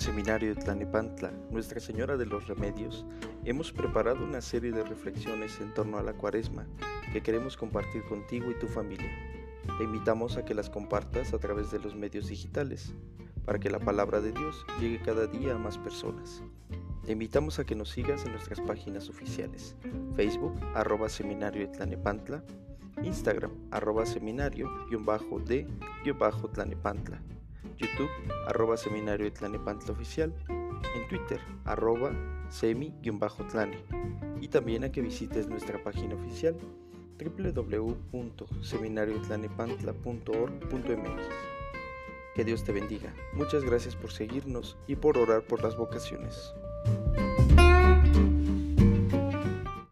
Seminario de Tlanepantla, Nuestra Señora de los Remedios, hemos preparado una serie de reflexiones en torno a la cuaresma que queremos compartir contigo y tu familia. Te invitamos a que las compartas a través de los medios digitales, para que la palabra de Dios llegue cada día a más personas. Te invitamos a que nos sigas en nuestras páginas oficiales, Facebook, arroba Seminario de Tlanepantla, Instagram, arroba seminario-de-tlanepantla, YouTube, arroba seminario Tlanepantla oficial, en Twitter, arroba semi-tlane, y también a que visites nuestra página oficial www.seminariotlanepantla.org.mx. Que Dios te bendiga. Muchas gracias por seguirnos y por orar por las vocaciones.